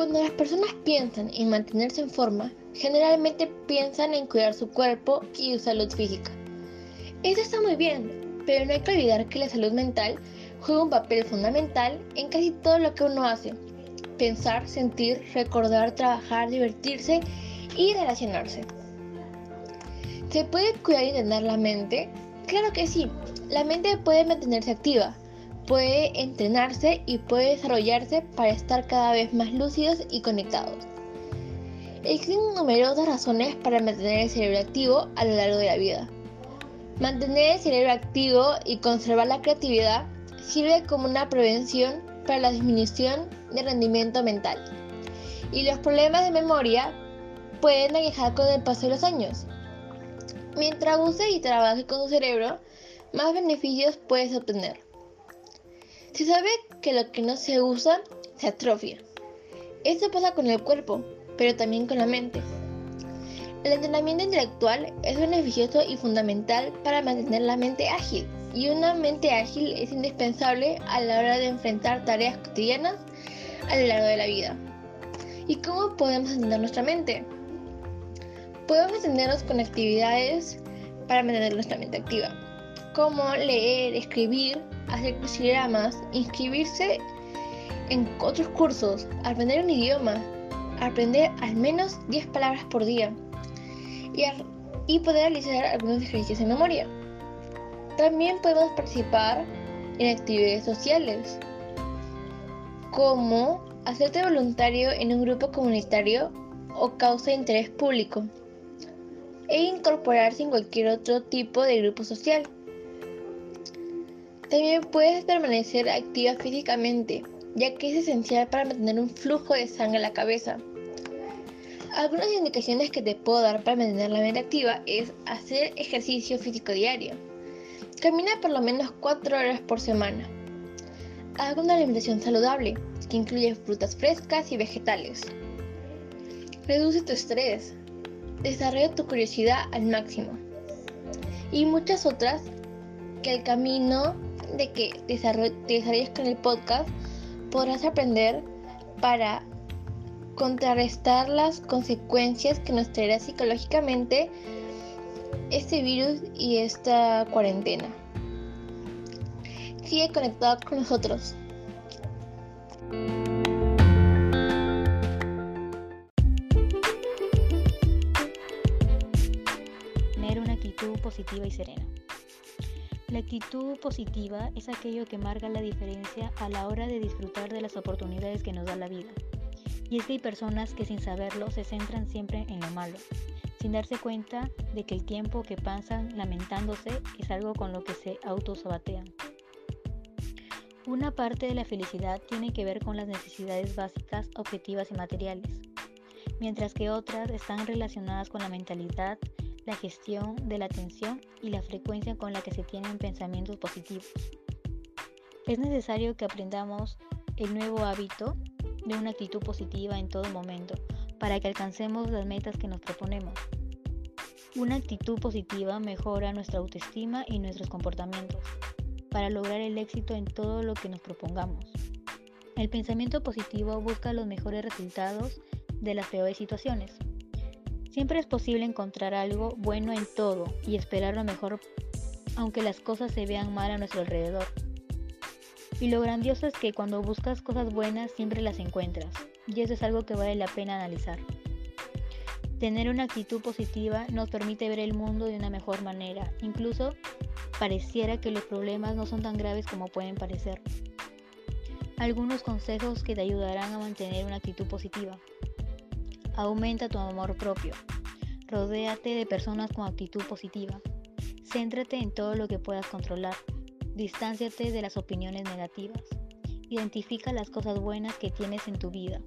Cuando las personas piensan en mantenerse en forma, generalmente piensan en cuidar su cuerpo y su salud física. Eso está muy bien, pero no hay que olvidar que la salud mental juega un papel fundamental en casi todo lo que uno hace. Pensar, sentir, recordar, trabajar, divertirse y relacionarse. ¿Se puede cuidar y entrenar la mente? Claro que sí. La mente puede mantenerse activa, puede entrenarse y puede desarrollarse para estar cada vez más lúcidos y conectados. Existen numerosas razones para mantener el cerebro activo a lo largo de la vida. Mantener el cerebro activo y conservar la creatividad sirve como una prevención para la disminución de rendimiento mental. Y los problemas de memoria pueden aquejar con el paso de los años. Mientras uses y trabajes con tu cerebro, más beneficios puedes obtener. Se sabe que lo que no se usa se atrofia. Esto pasa con el cuerpo, pero también con la mente. El entrenamiento intelectual es beneficioso y fundamental para mantener la mente ágil, y una mente ágil es indispensable a la hora de enfrentar tareas cotidianas a lo largo de la vida. ¿Y cómo podemos entrenar nuestra mente? Podemos entendernos con actividades para mantener nuestra mente activa, como leer, escribir, hacer crucigramas, inscribirse en otros cursos, aprender un idioma, aprender al menos 10 palabras por día y, y poder realizar algunos ejercicios de memoria. También podemos participar en actividades sociales, como hacerte voluntario en un grupo comunitario o causa de interés público e incorporarse en cualquier otro tipo de grupo social. También puedes permanecer activa físicamente, ya que es esencial para mantener un flujo de sangre a la cabeza. Algunas indicaciones que te puedo dar para mantener la mente activa es hacer ejercicio físico diario. Camina por lo menos 4 horas por semana. Haga una alimentación saludable, que incluye frutas frescas y vegetales. Reduce tu estrés, desarrolla tu curiosidad al máximo. Y muchas otras que el camino de que desarrolles con el podcast podrás aprender para contrarrestar las consecuencias que nos traerá psicológicamente este virus y esta cuarentena. Sigue conectado con nosotros. positiva y serena. La actitud positiva es aquello que marca la diferencia a la hora de disfrutar de las oportunidades que nos da la vida. Y es que hay personas que sin saberlo se centran siempre en lo malo, sin darse cuenta de que el tiempo que pasan lamentándose es algo con lo que se autosabatean. Una parte de la felicidad tiene que ver con las necesidades básicas, objetivas y materiales, mientras que otras están relacionadas con la mentalidad, la gestión de la atención y la frecuencia con la que se tienen pensamientos positivos. Es necesario que aprendamos el nuevo hábito de una actitud positiva en todo momento para que alcancemos las metas que nos proponemos. Una actitud positiva mejora nuestra autoestima y nuestros comportamientos para lograr el éxito en todo lo que nos propongamos. El pensamiento positivo busca los mejores resultados de las peores situaciones. Siempre es posible encontrar algo bueno en todo y esperar lo mejor aunque las cosas se vean mal a nuestro alrededor. Y lo grandioso es que cuando buscas cosas buenas siempre las encuentras, y eso es algo que vale la pena analizar. Tener una actitud positiva nos permite ver el mundo de una mejor manera, incluso pareciera que los problemas no son tan graves como pueden parecer. Algunos consejos que te ayudarán a mantener una actitud positiva. Aumenta tu amor propio. Rodéate de personas con actitud positiva. Céntrate en todo lo que puedas controlar. Distánciate de las opiniones negativas. Identifica las cosas buenas que tienes en tu vida.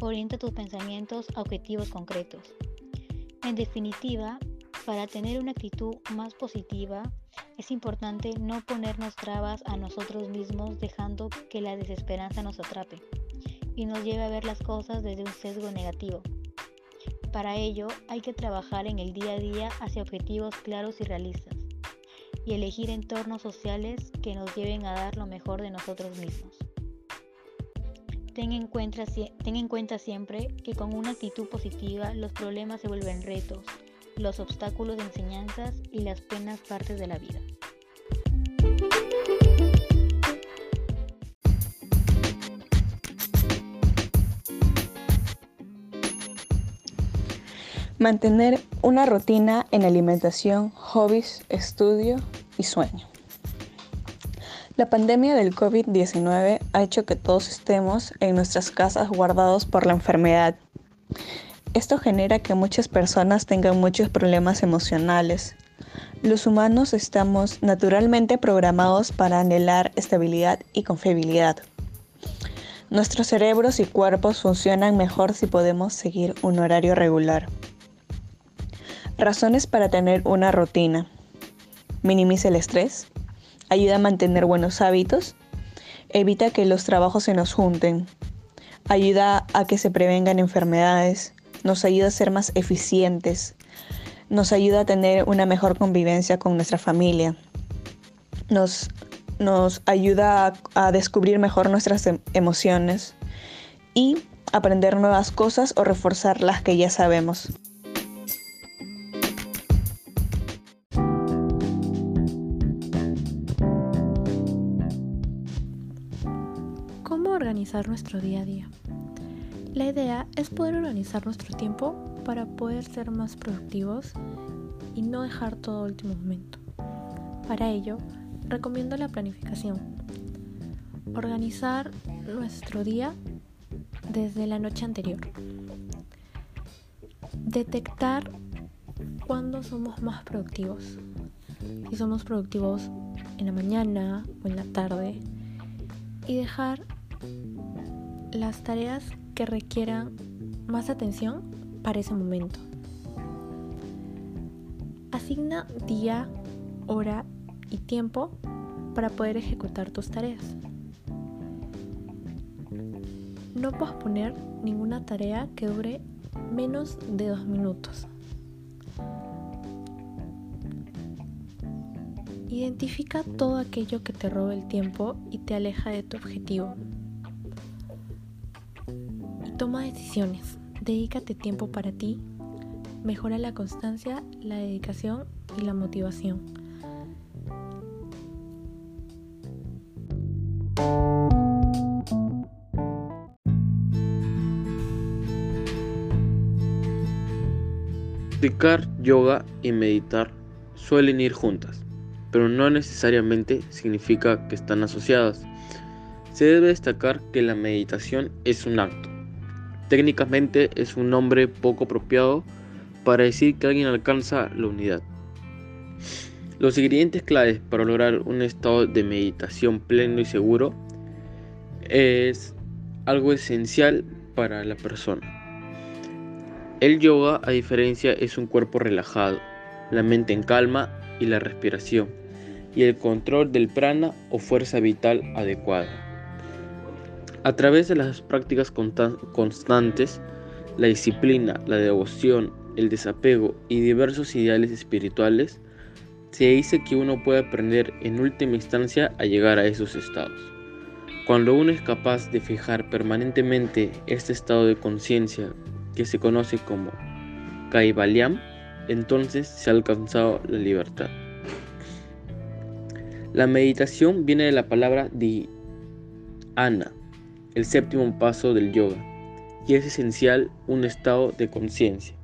Orienta tus pensamientos a objetivos concretos. En definitiva, para tener una actitud más positiva, es importante no ponernos trabas a nosotros mismos dejando que la desesperanza nos atrape y nos lleve a ver las cosas desde un sesgo negativo. Para ello hay que trabajar en el día a día hacia objetivos claros y realistas y elegir entornos sociales que nos lleven a dar lo mejor de nosotros mismos. Ten en, cuenta, siempre que con una actitud positiva los problemas se vuelven retos, los obstáculos de enseñanzas y las penas partes de la vida. Mantener una rutina en alimentación, hobbies, estudio y sueño. La pandemia del COVID-19 ha hecho que todos estemos en nuestras casas guardados por la enfermedad. Esto genera que muchas personas tengan muchos problemas emocionales. Los humanos estamos naturalmente programados para anhelar estabilidad y confiabilidad. Nuestros cerebros y cuerpos funcionan mejor si podemos seguir un horario regular. Razones para tener una rutina. Minimiza el estrés. Ayuda a mantener buenos hábitos. Evita que los trabajos se nos junten. Ayuda a que se prevengan enfermedades. Nos ayuda a ser más eficientes. Nos ayuda a tener una mejor convivencia con nuestra familia. Nos, nos ayuda a, a descubrir mejor nuestras em, emociones y aprender nuevas cosas o reforzar las que ya sabemos. Organizar nuestro día a día. La idea es poder organizar nuestro tiempo para poder ser más productivos y no dejar todo último momento. Para ello, recomiendo la planificación. Organizar nuestro día desde la noche anterior. Detectar cuándo somos más productivos. Si somos productivos en la mañana o en la tarde. Y dejar las tareas que requieran más atención para ese momento. Asigna día, hora y tiempo para poder ejecutar tus tareas. No posponer ninguna tarea que dure menos de dos minutos. Identifica todo aquello que te robe el tiempo y te aleja de tu objetivo. Toma decisiones, dedícate tiempo para ti, mejora la constancia, la dedicación y la motivación. Practicar yoga y meditar suelen ir juntas, pero no necesariamente significa que están asociadas. Se debe destacar que la meditación es un acto Técnicamente es un nombre poco apropiado para decir que alguien alcanza la unidad. Los ingredientes claves para lograr un estado de meditación pleno y seguro es algo esencial para la persona. El yoga, a diferencia, es un cuerpo relajado, la mente en calma y la respiración, y el control del prana o fuerza vital adecuada. A través de las prácticas constantes, la disciplina, la devoción, el desapego y diversos ideales espirituales, se dice que uno puede aprender en última instancia a llegar a esos estados. Cuando uno es capaz de fijar permanentemente este estado de conciencia que se conoce como Kaivalyam, entonces se ha alcanzado la libertad. La meditación viene de la palabra dhyana, el séptimo paso del yoga, y es esencial un estado de conciencia.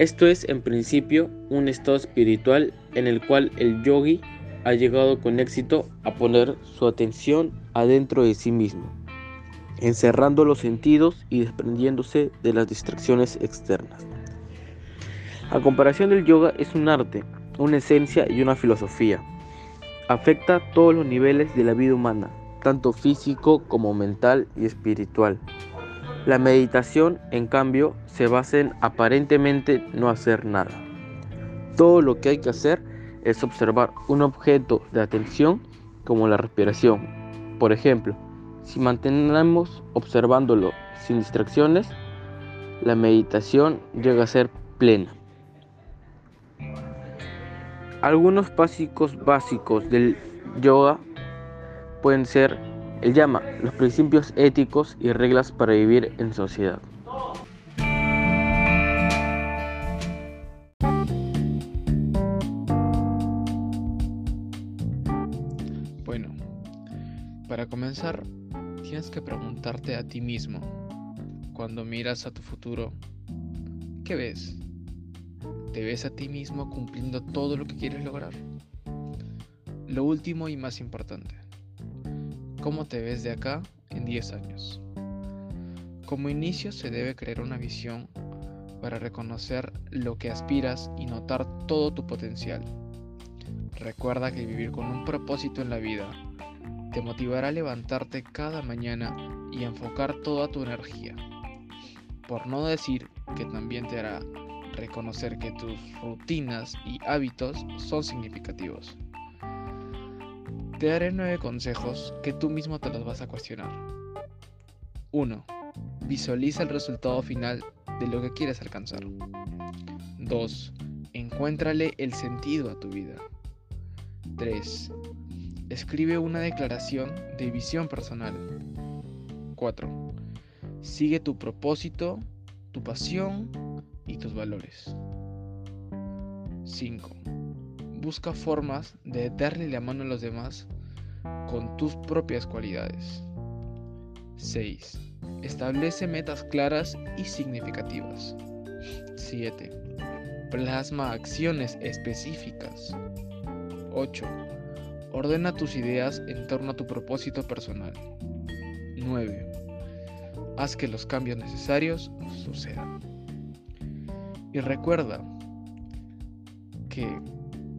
Esto es en principio un estado espiritual en el cual el yogi ha llegado con éxito a poner su atención adentro de sí mismo, encerrando los sentidos y desprendiéndose de las distracciones externas. A comparación del yoga es un arte, una esencia y una filosofía. Afecta todos los niveles de la vida humana, tanto físico como mental y espiritual. La meditación, en cambio, se basa en aparentemente no hacer nada. Todo lo que hay que hacer es observar un objeto de atención como la respiración. Por ejemplo, si mantenemos observándolo sin distracciones, la meditación llega a ser plena. Algunos básicos básicos del yoga pueden ser Él llama los principios éticos y reglas para vivir en sociedad. Bueno, para comenzar, tienes que preguntarte a ti mismo, cuando miras a tu futuro, ¿qué ves? ¿Te ves a ti mismo cumpliendo todo lo que quieres lograr? Lo último y más importante, ¿cómo te ves de acá en 10 años? Como inicio se debe crear una visión para reconocer lo que aspiras y notar todo tu potencial. Recuerda que vivir con un propósito en la vida te motivará a levantarte cada mañana y enfocar toda tu energía. Por no decir que también te hará reconocer que tus rutinas y hábitos son significativos. Te daré nueve consejos que tú mismo te los vas a cuestionar. 1. Visualiza el resultado final de lo que quieres alcanzar. 2. Encuéntrale el sentido a tu vida. 3. Escribe una declaración de visión personal. 4. Sigue tu propósito, tu pasión y tus valores. 5. Busca formas de darle la mano a los demás con tus propias cualidades. 6. Establece metas claras y significativas. 7. Plasma acciones específicas. 8. Ordena tus ideas en torno a tu propósito personal. 9. Haz que los cambios necesarios sucedan. Y recuerda que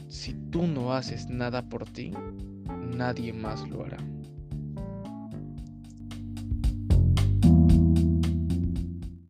si tú no haces nada por ti, nadie más lo hará.